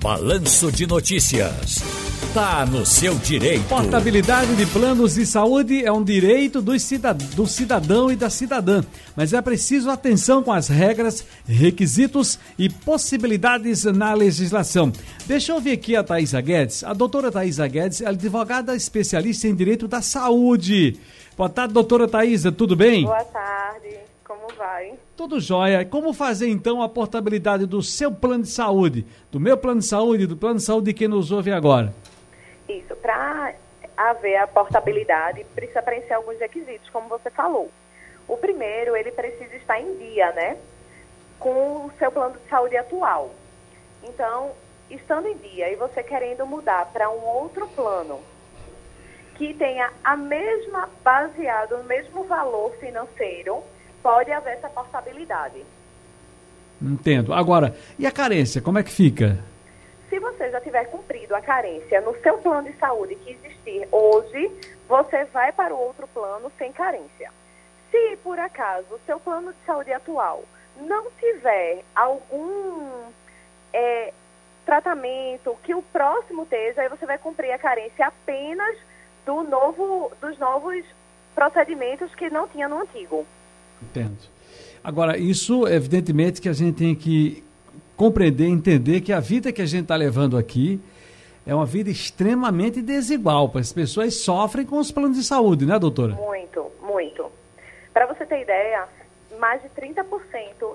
Balanço de Notícias. Tá no seu direito. Portabilidade de planos de saúde é um direito do, do cidadão e da cidadã, mas é preciso atenção com as regras, requisitos e possibilidades na legislação. Deixa eu ouvir aqui a Thaisa Guedes. A doutora Thaisa Guedes é advogada especialista em direito da saúde. Boa tarde, doutora Thaisa, tudo bem? Boa tarde, como vai? Tudo jóia. Como fazer então a portabilidade do seu plano de saúde, do meu plano de saúde, do plano de saúde de quem nos ouve agora? Isso, para haver a portabilidade, precisa preencher alguns requisitos, como você falou. O primeiro, ele precisa estar em dia, né? Com o seu plano de saúde atual. Então, estando em dia e você querendo mudar para um outro plano que tenha a mesma, baseado no mesmo valor financeiro, pode haver essa portabilidade. Entendo. Agora, e a carência, como é que fica? Se você já tiver cumprido a carência no seu plano de saúde que existir hoje, você vai para o outro plano sem carência. Se por acaso o seu plano de saúde atual não tiver algum é, tratamento que o próximo esteja, aí você vai cumprir a carência apenas do novo, dos novos procedimentos que não tinha no antigo. Entendo. Agora, isso, evidentemente, que a gente tem que compreender, entender que a vida que a gente está levando aqui é uma vida extremamente desigual. As pessoas sofrem com os planos de saúde, né, doutora? Muito, muito. Para você ter ideia, mais de 30%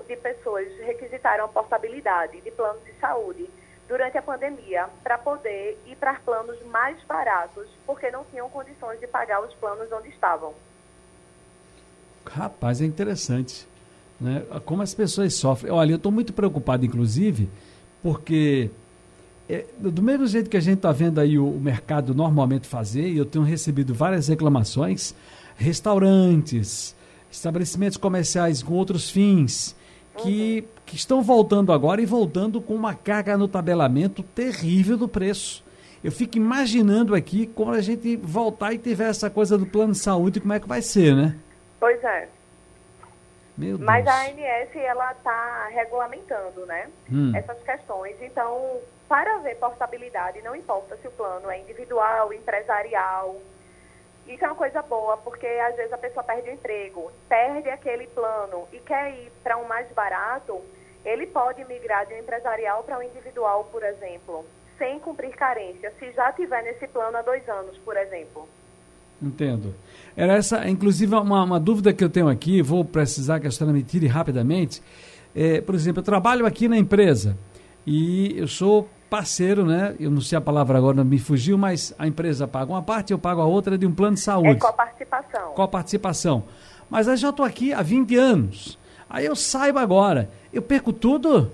de pessoas requisitaram a portabilidade de planos de saúde durante a pandemia para poder ir para planos mais baratos, porque não tinham condições de pagar os planos onde estavam. Rapaz, é interessante né? como as pessoas sofrem. Olha, eu estou muito preocupado, inclusive, porque é, do mesmo jeito que a gente está vendo aí o, o, mercado normalmente fazer, e eu tenho recebido várias reclamações, restaurantes, estabelecimentos comerciais com outros fins, que, uhum. que estão voltando agora e voltando com uma carga no tabelamento terrível do preço. Eu fico imaginando aqui como a gente voltar e tiver essa coisa do plano de saúde, como é que vai ser, né? Pois é. Mas a ANS ela está regulamentando, né? Hum. Essas questões. Então, para ver portabilidade, não importa se o plano é individual, empresarial. Isso é uma coisa boa, porque às vezes a pessoa perde o emprego, perde aquele plano e quer ir para um mais barato, ele pode migrar de um empresarial para um individual, por exemplo, sem cumprir carência, se já tiver nesse plano há dois anos, por exemplo. Entendo. Era essa, inclusive, uma, uma dúvida que eu tenho aqui, vou precisar que a senhora me tire rapidamente. É, por exemplo, eu trabalho aqui na empresa e eu sou parceiro, né? Eu não sei a palavra agora, não me fugiu, mas a empresa paga uma parte, eu pago a outra de um plano de saúde. É coparticipação. participação. Mas eu já estou aqui há 20 anos. Aí eu saiba agora, eu perco tudo?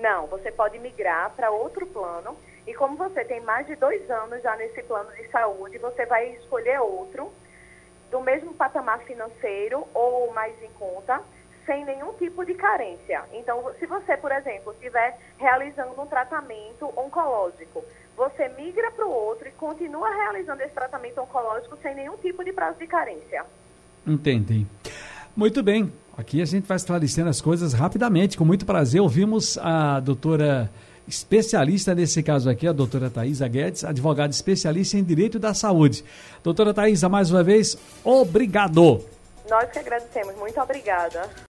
Não, você pode migrar para outro plano e como você tem mais de dois anos já nesse plano de saúde, você vai escolher outro do mesmo patamar financeiro ou mais em conta, sem nenhum tipo de carência. Então, se você, por exemplo, estiver realizando um tratamento oncológico, você migra para o outro e continua realizando esse tratamento oncológico sem nenhum tipo de prazo de carência. Entendi. Muito bem. Aqui a gente vai esclarecendo as coisas rapidamente. Com muito prazer, ouvimos a doutora especialista nesse caso aqui, a doutora Thaisa Guedes, advogada especialista em Direito da Saúde. Doutora Thaisa, mais uma vez, obrigado. Nós que agradecemos. Muito obrigada.